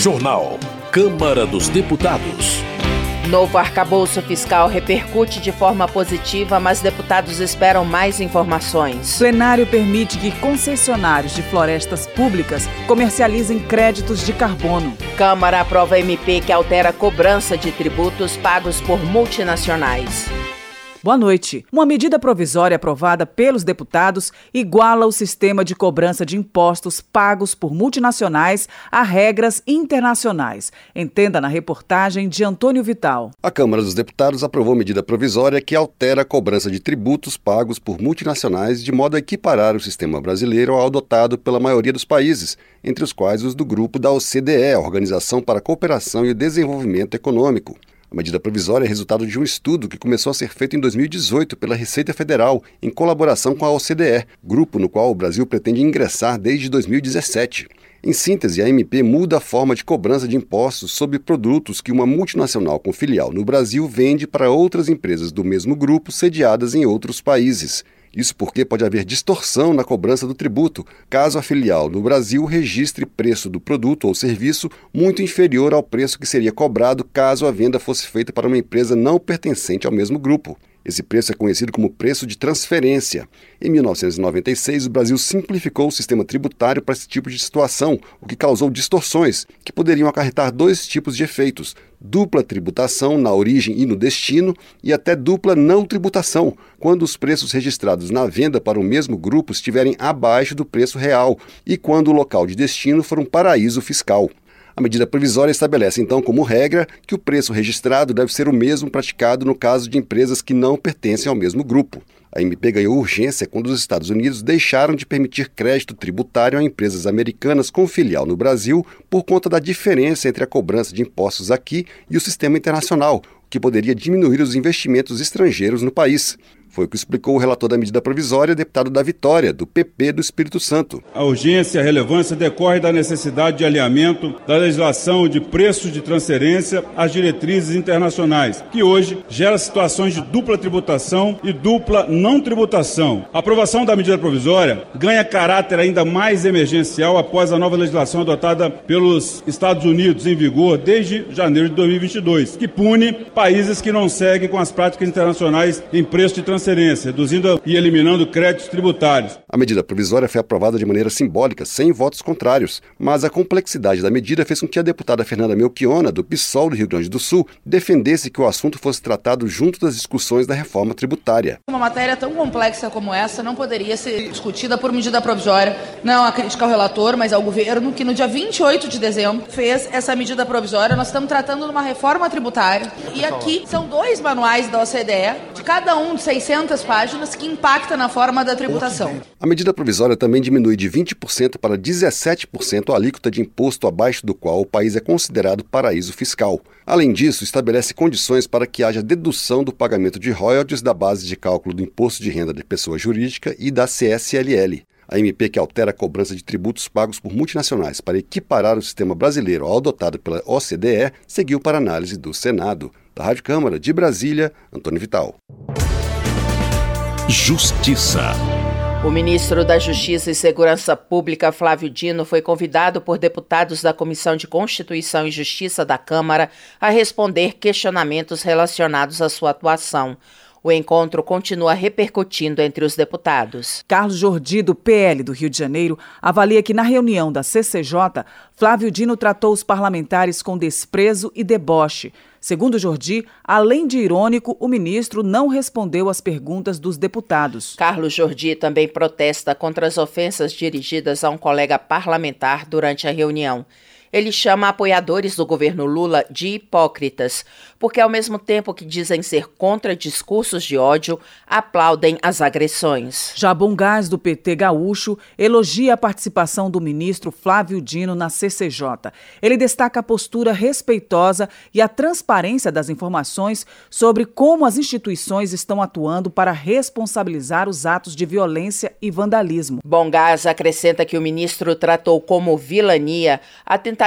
Jornal. Câmara dos Deputados. Novo arcabouço fiscal repercute de forma positiva, mas deputados esperam mais informações. Plenário permite que concessionários de florestas públicas comercializem créditos de carbono. Câmara aprova MP que altera a cobrança de tributos pagos por multinacionais. Boa noite. Uma medida provisória aprovada pelos deputados iguala o sistema de cobrança de impostos pagos por multinacionais a regras internacionais. Entenda na reportagem de Antônio Vital. A Câmara dos Deputados aprovou medida provisória que altera a cobrança de tributos pagos por multinacionais de modo a equiparar o sistema brasileiro ao adotado pela maioria dos países, entre os quais os do grupo da OCDE, Organização para a Cooperação e o Desenvolvimento Econômico. A medida provisória é resultado de um estudo que começou a ser feito em 2018 pela Receita Federal, em colaboração com a OCDE, grupo no qual o Brasil pretende ingressar desde 2017. Em síntese, a MP muda a forma de cobrança de impostos sobre produtos que uma multinacional com filial no Brasil vende para outras empresas do mesmo grupo sediadas em outros países. Isso porque pode haver distorção na cobrança do tributo, caso a filial no Brasil registre preço do produto ou serviço muito inferior ao preço que seria cobrado caso a venda fosse feita para uma empresa não pertencente ao mesmo grupo. Esse preço é conhecido como preço de transferência. Em 1996, o Brasil simplificou o sistema tributário para esse tipo de situação, o que causou distorções, que poderiam acarretar dois tipos de efeitos: dupla tributação na origem e no destino, e até dupla não tributação, quando os preços registrados na venda para o mesmo grupo estiverem abaixo do preço real e quando o local de destino for um paraíso fiscal. A medida provisória estabelece, então, como regra, que o preço registrado deve ser o mesmo praticado no caso de empresas que não pertencem ao mesmo grupo. A MP ganhou urgência quando os Estados Unidos deixaram de permitir crédito tributário a empresas americanas com filial no Brasil por conta da diferença entre a cobrança de impostos aqui e o sistema internacional, o que poderia diminuir os investimentos estrangeiros no país. Foi o que explicou o relator da medida provisória, deputado da Vitória, do PP do Espírito Santo. A urgência e a relevância decorre da necessidade de alinhamento da legislação de preços de transferência às diretrizes internacionais, que hoje gera situações de dupla tributação e dupla não tributação. A aprovação da medida provisória ganha caráter ainda mais emergencial após a nova legislação adotada pelos Estados Unidos em vigor desde janeiro de 2022, que pune países que não seguem com as práticas internacionais em preço de transferência transferência, reduzindo e eliminando créditos tributários. A medida provisória foi aprovada de maneira simbólica, sem votos contrários, mas a complexidade da medida fez com que a deputada Fernanda Melchiona, do PSOL do Rio Grande do Sul, defendesse que o assunto fosse tratado junto das discussões da reforma tributária. Uma matéria tão complexa como essa não poderia ser discutida por medida provisória. Não a crítica ao relator, mas ao governo, que no dia 28 de dezembro fez essa medida provisória. Nós estamos tratando de uma reforma tributária. E aqui são dois manuais da OCDE, de cada um de 600 600 páginas que impacta na forma da tributação. A medida provisória também diminui de 20% para 17% a alíquota de imposto abaixo do qual o país é considerado paraíso fiscal. Além disso, estabelece condições para que haja dedução do pagamento de royalties da base de cálculo do imposto de renda de pessoa jurídica e da CSLL. A MP que altera a cobrança de tributos pagos por multinacionais para equiparar o sistema brasileiro ao adotado pela OCDE seguiu para análise do Senado. Da Rádio Câmara de Brasília, Antônio Vital. Justiça. O ministro da Justiça e Segurança Pública, Flávio Dino, foi convidado por deputados da Comissão de Constituição e Justiça da Câmara a responder questionamentos relacionados à sua atuação. O encontro continua repercutindo entre os deputados. Carlos Jordi, do PL do Rio de Janeiro, avalia que na reunião da CCJ, Flávio Dino tratou os parlamentares com desprezo e deboche. Segundo Jordi, além de irônico, o ministro não respondeu às perguntas dos deputados. Carlos Jordi também protesta contra as ofensas dirigidas a um colega parlamentar durante a reunião. Ele chama apoiadores do governo Lula de hipócritas, porque ao mesmo tempo que dizem ser contra discursos de ódio, aplaudem as agressões. Jabon Gás, do PT Gaúcho, elogia a participação do ministro Flávio Dino na CCJ. Ele destaca a postura respeitosa e a transparência das informações sobre como as instituições estão atuando para responsabilizar os atos de violência e vandalismo. Bongás acrescenta que o ministro tratou como vilania a tentativa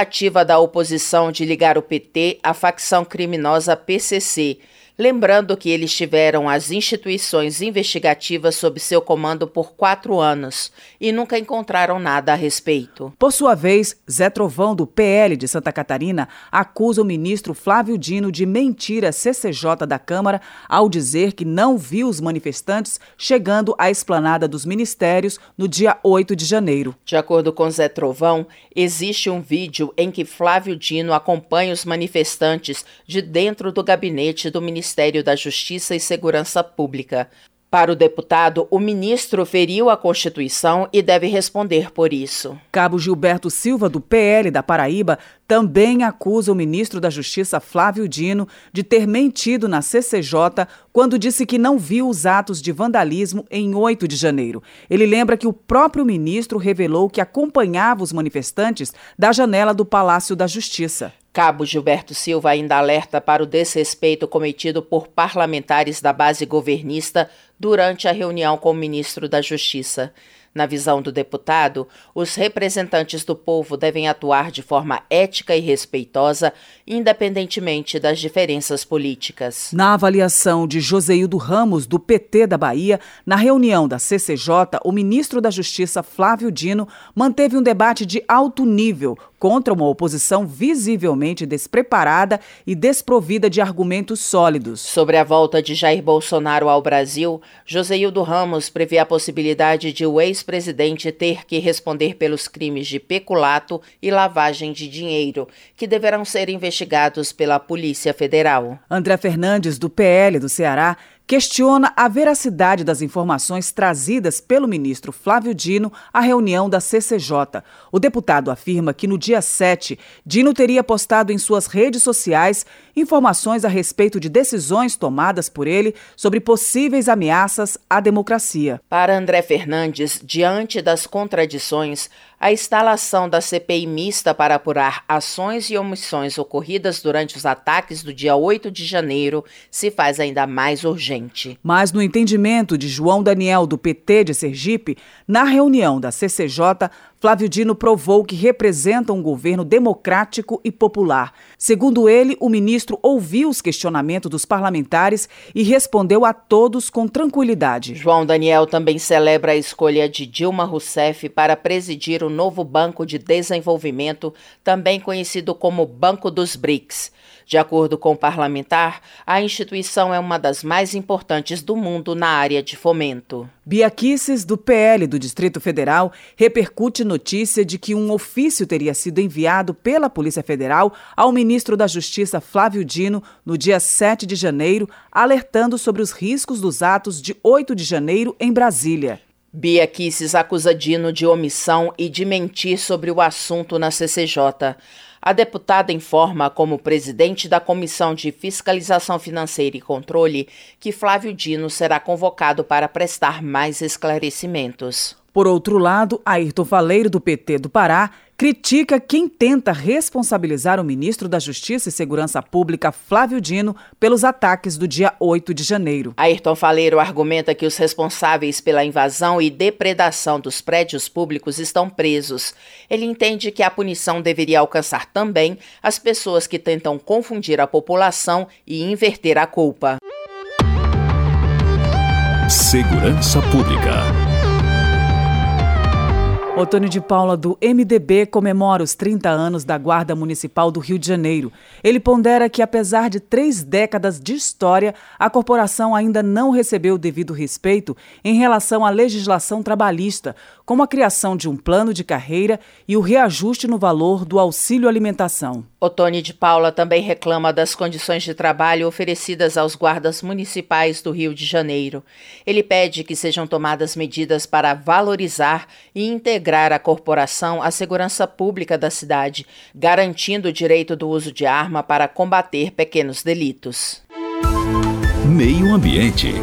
da oposição de ligar o PT à facção criminosa PCC, lembrando que eles tiveram as instituições investigativas sob seu comando por quatro anos e nunca encontraram nada a respeito. Por sua vez, Zé Trovão, do PL de Santa Catarina, acusa o ministro Flávio Dino de mentir à CCJ da Câmara ao dizer que não viu os manifestantes chegando à esplanada dos ministérios no dia 8 de janeiro. De acordo com Zé Trovão, existe um vídeo em que Flávio Dino acompanha os manifestantes de dentro do gabinete do Ministério da Justiça e Segurança Pública. Para o deputado, o ministro feriu a Constituição e deve responder por isso. Cabo Gilberto Silva, do PL da Paraíba, também acusa o ministro da Justiça, Flávio Dino, de ter mentido na CCJ quando disse que não viu os atos de vandalismo em 8 de janeiro. Ele lembra que o próprio ministro revelou que acompanhava os manifestantes da janela do Palácio da Justiça. Cabo Gilberto Silva ainda alerta para o desrespeito cometido por parlamentares da base governista durante a reunião com o ministro da Justiça. Na visão do deputado, os representantes do povo devem atuar de forma ética e respeitosa, independentemente das diferenças políticas. Na avaliação de Joseildo Ramos, do PT da Bahia, na reunião da CCJ, o ministro da Justiça, Flávio Dino, manteve um debate de alto nível contra uma oposição visivelmente despreparada e desprovida de argumentos sólidos. Sobre a volta de Jair Bolsonaro ao Brasil, Joseildo Ramos prevê a possibilidade de o ex-presidente ter que responder pelos crimes de peculato e lavagem de dinheiro, que deverão ser investigados pela Polícia Federal. André Fernandes, do PL do Ceará, questiona a veracidade das informações trazidas pelo ministro Flávio Dino à reunião da CCJ. O deputado afirma que no dia 7, Dino teria postado em suas redes sociais informações a respeito de decisões tomadas por ele sobre possíveis ameaças à democracia. Para André Fernandes, diante das contradições, a instalação da CPI mista para apurar ações e omissões ocorridas durante os ataques do dia 8 de janeiro se faz ainda mais urgente. Mas, no entendimento de João Daniel, do PT de Sergipe, na reunião da CCJ, Flávio Dino provou que representa um governo democrático e popular. Segundo ele, o ministro ouviu os questionamentos dos parlamentares e respondeu a todos com tranquilidade. João Daniel também celebra a escolha de Dilma Rousseff para presidir o novo Banco de Desenvolvimento, também conhecido como Banco dos BRICS. De acordo com o parlamentar, a instituição é uma das mais importantes do mundo na área de fomento. Bia do PL do Distrito Federal, repercute notícia de que um ofício teria sido enviado pela Polícia Federal ao ministro da Justiça, Flávio Dino, no dia 7 de janeiro, alertando sobre os riscos dos atos de 8 de janeiro em Brasília. Bia Kisses acusa Dino de omissão e de mentir sobre o assunto na CCJ. A deputada informa, como presidente da Comissão de Fiscalização Financeira e Controle, que Flávio Dino será convocado para prestar mais esclarecimentos. Por outro lado, Ayrton Faleiro, do PT do Pará, critica quem tenta responsabilizar o ministro da Justiça e Segurança Pública, Flávio Dino, pelos ataques do dia 8 de janeiro. Ayrton Faleiro argumenta que os responsáveis pela invasão e depredação dos prédios públicos estão presos. Ele entende que a punição deveria alcançar também as pessoas que tentam confundir a população e inverter a culpa. Segurança Pública. Otônio de Paula, do MDB, comemora os 30 anos da Guarda Municipal do Rio de Janeiro. Ele pondera que, apesar de três décadas de história, a corporação ainda não recebeu o devido respeito em relação à legislação trabalhista, como a criação de um plano de carreira e o reajuste no valor do auxílio alimentação. Otônio de Paula também reclama das condições de trabalho oferecidas aos guardas municipais do Rio de Janeiro. Ele pede que sejam tomadas medidas para valorizar e integrar a corporação à segurança pública da cidade, garantindo o direito do uso de arma para combater pequenos delitos. Meio Ambiente.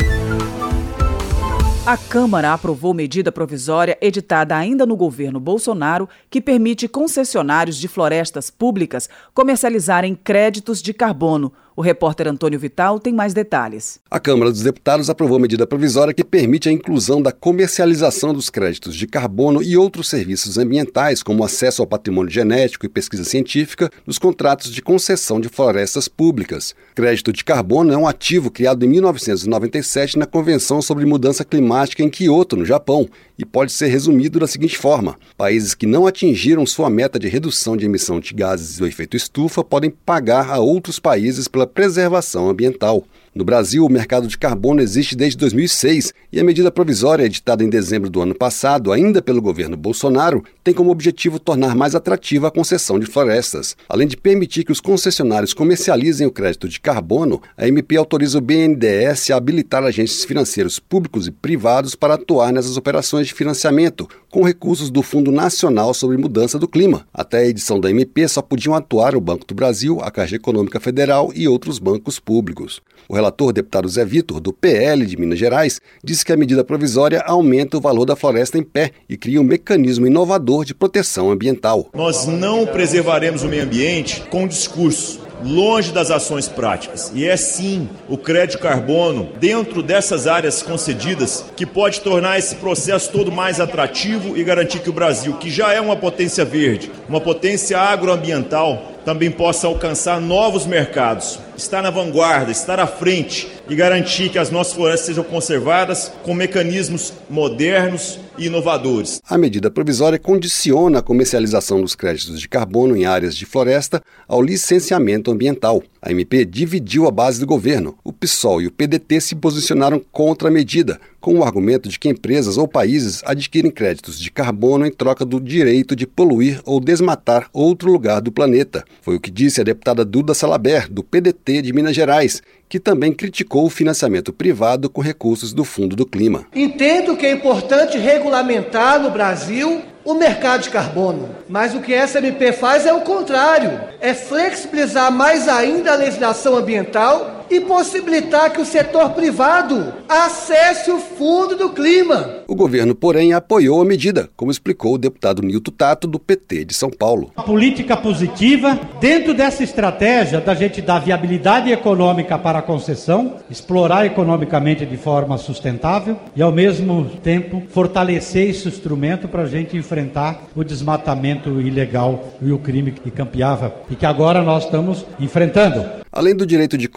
A Câmara aprovou medida provisória editada ainda no governo Bolsonaro que permite concessionários de florestas públicas comercializarem créditos de carbono. O repórter Antônio Vital tem mais detalhes. A Câmara dos Deputados aprovou medida provisória que permite a inclusão da comercialização dos créditos de carbono e outros serviços ambientais, como acesso ao patrimônio genético e pesquisa científica, nos contratos de concessão de florestas públicas. Crédito de carbono é um ativo criado em 1997 na Convenção sobre Mudança Climática em Kyoto, no Japão, e pode ser resumido da seguinte forma: países que não atingiram sua meta de redução de emissão de gases do efeito estufa podem pagar a outros países pela preservação ambiental. No Brasil, o mercado de carbono existe desde 2006 e a medida provisória editada em dezembro do ano passado, ainda pelo governo Bolsonaro, tem como objetivo tornar mais atrativa a concessão de florestas. Além de permitir que os concessionários comercializem o crédito de carbono, a MP autoriza o BNDES a habilitar agentes financeiros públicos e privados para atuar nessas operações de financiamento, com recursos do Fundo Nacional sobre Mudança do Clima. Até a edição da MP só podiam atuar o Banco do Brasil, a Caixa Econômica Federal e outros bancos públicos. O relator, deputado Zé Vitor, do PL de Minas Gerais, disse que a medida provisória aumenta o valor da floresta em pé e cria um mecanismo inovador de proteção ambiental. Nós não preservaremos o meio ambiente com discurso longe das ações práticas. E é sim o crédito carbono, dentro dessas áreas concedidas, que pode tornar esse processo todo mais atrativo e garantir que o Brasil, que já é uma potência verde, uma potência agroambiental, também possa alcançar novos mercados, estar na vanguarda, estar à frente e garantir que as nossas florestas sejam conservadas com mecanismos modernos e inovadores. A medida provisória condiciona a comercialização dos créditos de carbono em áreas de floresta ao licenciamento ambiental. A MP dividiu a base do governo. O PSOL e o PDT se posicionaram contra a medida, com o argumento de que empresas ou países adquirem créditos de carbono em troca do direito de poluir ou desmatar outro lugar do planeta. Foi o que disse a deputada Duda Salaber, do PDT de Minas Gerais, que também criticou o financiamento privado com recursos do Fundo do Clima. Entendo que é importante regulamentar no Brasil o mercado de carbono. Mas o que essa MP faz é o contrário: é flexibilizar mais ainda a legislação ambiental e possibilitar que o setor privado acesse o fundo do clima. O governo, porém, apoiou a medida, como explicou o deputado Nilton Tato, do PT de São Paulo. A política positiva, dentro dessa estratégia da gente dar viabilidade econômica para a concessão, explorar economicamente de forma sustentável e, ao mesmo tempo, fortalecer esse instrumento para a gente enfrentar o desmatamento ilegal e o crime que campeava e que agora nós estamos enfrentando. Além do direito de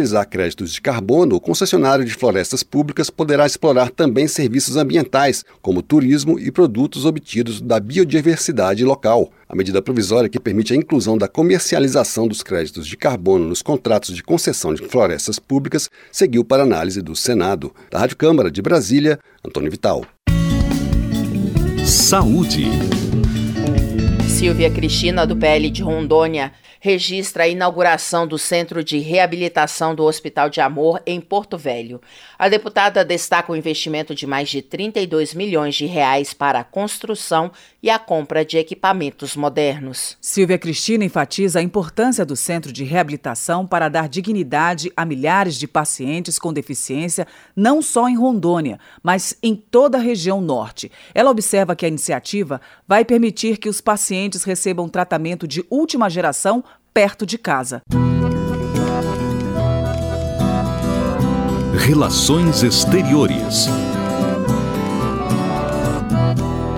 comercializar créditos de carbono, o concessionário de florestas públicas poderá explorar também serviços ambientais, como turismo e produtos obtidos da biodiversidade local. A medida provisória que permite a inclusão da comercialização dos créditos de carbono nos contratos de concessão de florestas públicas seguiu para análise do Senado. Da Rádio Câmara de Brasília, Antônio Vital. Saúde. Silvia Cristina, do PL de Rondônia, registra a inauguração do Centro de Reabilitação do Hospital de Amor em Porto Velho. A deputada destaca o investimento de mais de 32 milhões de reais para a construção e a compra de equipamentos modernos. Silvia Cristina enfatiza a importância do Centro de Reabilitação para dar dignidade a milhares de pacientes com deficiência, não só em Rondônia, mas em toda a região norte. Ela observa que a iniciativa vai permitir que os pacientes recebam tratamento de última geração perto de casa. Relações Exteriores.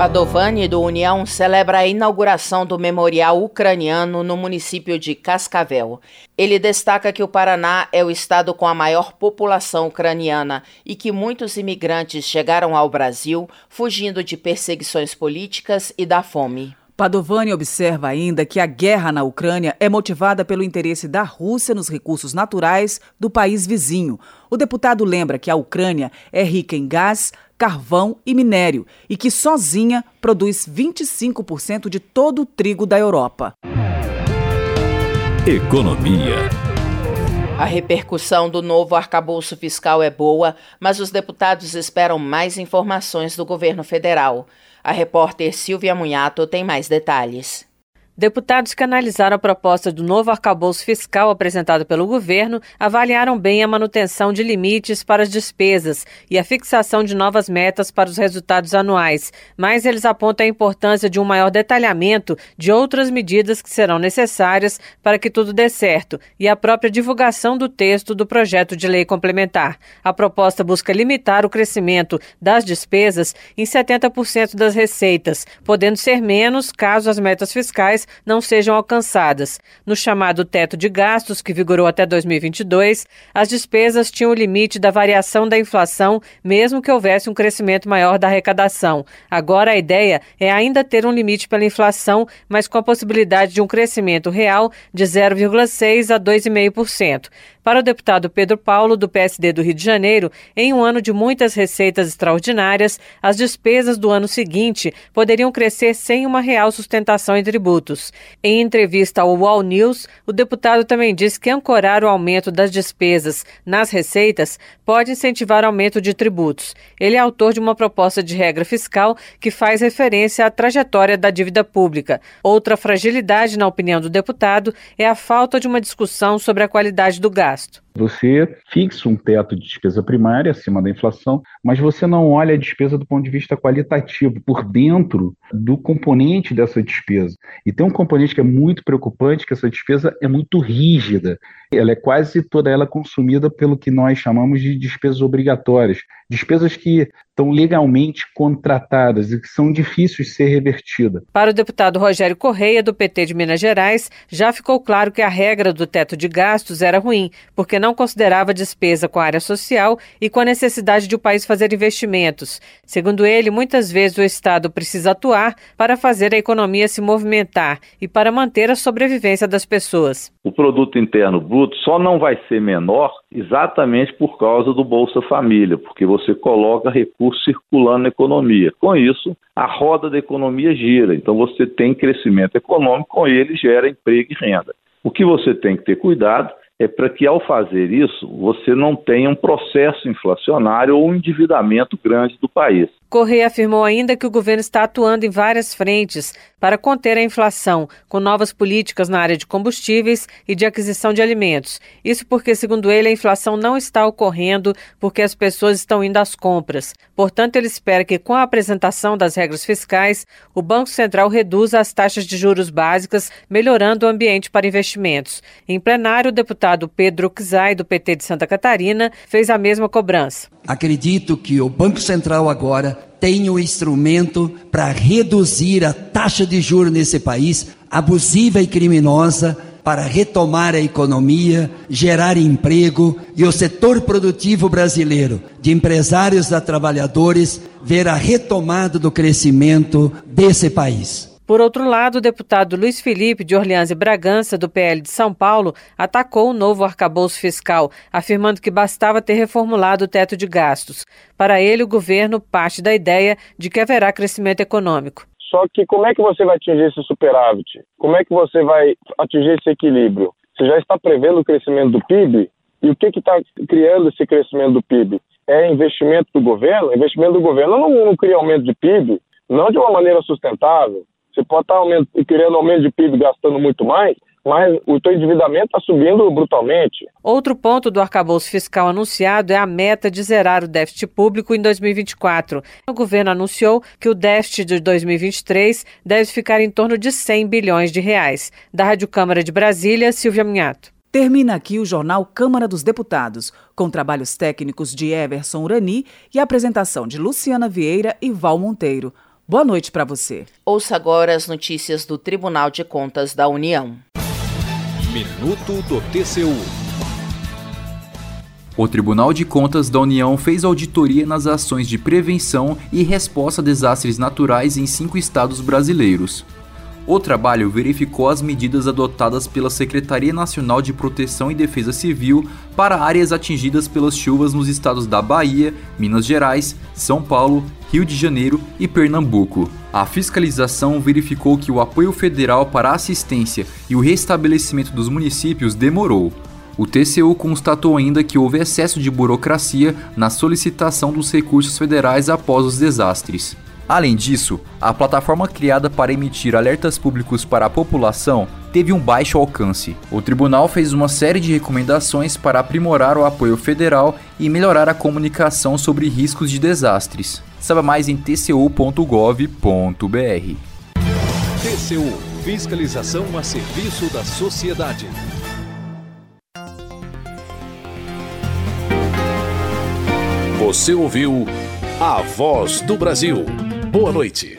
Padovani do União celebra a inauguração do memorial ucraniano no município de Cascavel. Ele destaca que o Paraná é o estado com a maior população ucraniana e que muitos imigrantes chegaram ao Brasil fugindo de perseguições políticas e da fome. Padovani observa ainda que a guerra na Ucrânia é motivada pelo interesse da Rússia nos recursos naturais do país vizinho. O deputado lembra que a Ucrânia é rica em gás, carvão e minério e que sozinha produz 25% de todo o trigo da Europa. Economia. A repercussão do novo arcabouço fiscal é boa, mas os deputados esperam mais informações do governo federal. A repórter Silvia Munhato tem mais detalhes. Deputados que analisaram a proposta do novo arcabouço fiscal apresentado pelo governo avaliaram bem a manutenção de limites para as despesas e a fixação de novas metas para os resultados anuais, mas eles apontam a importância de um maior detalhamento de outras medidas que serão necessárias para que tudo dê certo e a própria divulgação do texto do projeto de lei complementar. A proposta busca limitar o crescimento das despesas em 70% das receitas, podendo ser menos caso as metas fiscais não sejam alcançadas. No chamado teto de gastos, que vigorou até 2022, as despesas tinham o limite da variação da inflação, mesmo que houvesse um crescimento maior da arrecadação. Agora a ideia é ainda ter um limite pela inflação, mas com a possibilidade de um crescimento real de 0,6% a 2,5%. Para o deputado Pedro Paulo, do PSD do Rio de Janeiro, em um ano de muitas receitas extraordinárias, as despesas do ano seguinte poderiam crescer sem uma real sustentação em tributos. Em entrevista ao Wall News, o deputado também disse que ancorar o aumento das despesas nas receitas pode incentivar aumento de tributos. Ele é autor de uma proposta de regra fiscal que faz referência à trajetória da dívida pública. Outra fragilidade, na opinião do deputado, é a falta de uma discussão sobre a qualidade do gasto. Você fixa um teto de despesa primária acima da inflação, mas você não olha a despesa do ponto de vista qualitativo, por dentro do componente dessa despesa. E tem um componente que é muito preocupante, que essa despesa é muito rígida. Ela é quase toda ela consumida pelo que nós chamamos de despesas obrigatórias, despesas que estão legalmente contratadas e que são difíceis de ser revertidas. Para o deputado Rogério Correia, do PT de Minas Gerais, já ficou claro que a regra do teto de gastos era ruim, porque não considerava despesa com a área social e com a necessidade de o país fazer investimentos. Segundo ele, muitas vezes o Estado precisa atuar para fazer a economia se movimentar e para manter a sobrevivência das pessoas. O produto interno bruto só não vai ser menor exatamente por causa do Bolsa Família, porque você coloca recursos circulando na economia. Com isso, a roda da economia gira. Então você tem crescimento econômico, com ele gera emprego e renda. O que você tem que ter cuidado é para que, ao fazer isso, você não tenha um processo inflacionário ou um endividamento grande do país. Correia afirmou ainda que o governo está atuando em várias frentes para conter a inflação, com novas políticas na área de combustíveis e de aquisição de alimentos. Isso porque, segundo ele, a inflação não está ocorrendo porque as pessoas estão indo às compras. Portanto, ele espera que, com a apresentação das regras fiscais, o Banco Central reduza as taxas de juros básicas, melhorando o ambiente para investimentos. Em plenário, o deputado Pedro Czai, do PT de Santa Catarina, fez a mesma cobrança. Acredito que o Banco Central agora tem o instrumento para reduzir a taxa de juros nesse país, abusiva e criminosa, para retomar a economia, gerar emprego e o setor produtivo brasileiro, de empresários a trabalhadores, ver a retomada do crescimento desse país. Por outro lado, o deputado Luiz Felipe de Orleans e Bragança, do PL de São Paulo, atacou o novo arcabouço fiscal, afirmando que bastava ter reformulado o teto de gastos. Para ele, o governo parte da ideia de que haverá crescimento econômico. Só que como é que você vai atingir esse superávit? Como é que você vai atingir esse equilíbrio? Você já está prevendo o crescimento do PIB? E o que está criando esse crescimento do PIB? É investimento do governo? Investimento do governo não, não cria aumento de PIB, não de uma maneira sustentável. Você pode estar aumento, querendo aumento de PIB gastando muito mais, mas o teu endividamento está subindo brutalmente. Outro ponto do arcabouço fiscal anunciado é a meta de zerar o déficit público em 2024. O governo anunciou que o déficit de 2023 deve ficar em torno de 100 bilhões de reais. Da Rádio Câmara de Brasília, Silvia Minhato. Termina aqui o jornal Câmara dos Deputados, com trabalhos técnicos de Everson Urani e apresentação de Luciana Vieira e Val Monteiro. Boa noite para você. Ouça agora as notícias do Tribunal de Contas da União. Minuto do TCU. O Tribunal de Contas da União fez auditoria nas ações de prevenção e resposta a desastres naturais em cinco estados brasileiros. O trabalho verificou as medidas adotadas pela Secretaria Nacional de Proteção e Defesa Civil para áreas atingidas pelas chuvas nos estados da Bahia, Minas Gerais, São Paulo, Rio de Janeiro e Pernambuco. A fiscalização verificou que o apoio federal para a assistência e o restabelecimento dos municípios demorou. O TCU constatou ainda que houve excesso de burocracia na solicitação dos recursos federais após os desastres. Além disso, a plataforma criada para emitir alertas públicos para a população teve um baixo alcance. O tribunal fez uma série de recomendações para aprimorar o apoio federal e melhorar a comunicação sobre riscos de desastres. Saiba mais em tcu.gov.br. TCU Fiscalização a serviço da sociedade. Você ouviu A Voz do Brasil. Boa noite.